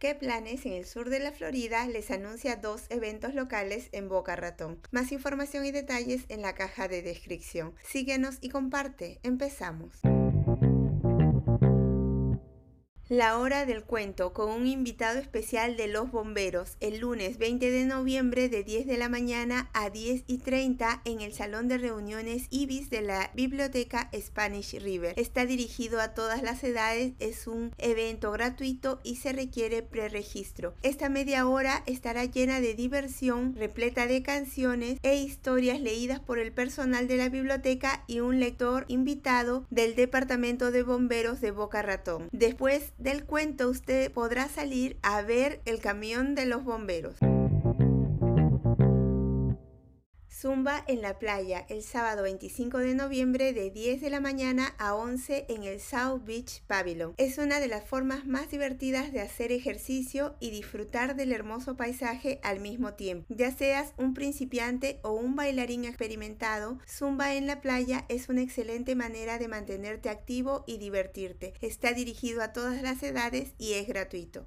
¿Qué planes en el sur de la Florida les anuncia dos eventos locales en Boca Ratón? Más información y detalles en la caja de descripción. Síguenos y comparte. Empezamos. La hora del cuento con un invitado especial de los bomberos el lunes 20 de noviembre de 10 de la mañana a 10 y 30 en el Salón de Reuniones Ibis de la Biblioteca Spanish River. Está dirigido a todas las edades, es un evento gratuito y se requiere preregistro. Esta media hora estará llena de diversión, repleta de canciones e historias leídas por el personal de la biblioteca y un lector invitado del Departamento de Bomberos de Boca Ratón. Después del cuento usted podrá salir a ver el camión de los bomberos. Zumba en la playa el sábado 25 de noviembre de 10 de la mañana a 11 en el South Beach Pavilion. Es una de las formas más divertidas de hacer ejercicio y disfrutar del hermoso paisaje al mismo tiempo. Ya seas un principiante o un bailarín experimentado, Zumba en la playa es una excelente manera de mantenerte activo y divertirte. Está dirigido a todas las edades y es gratuito.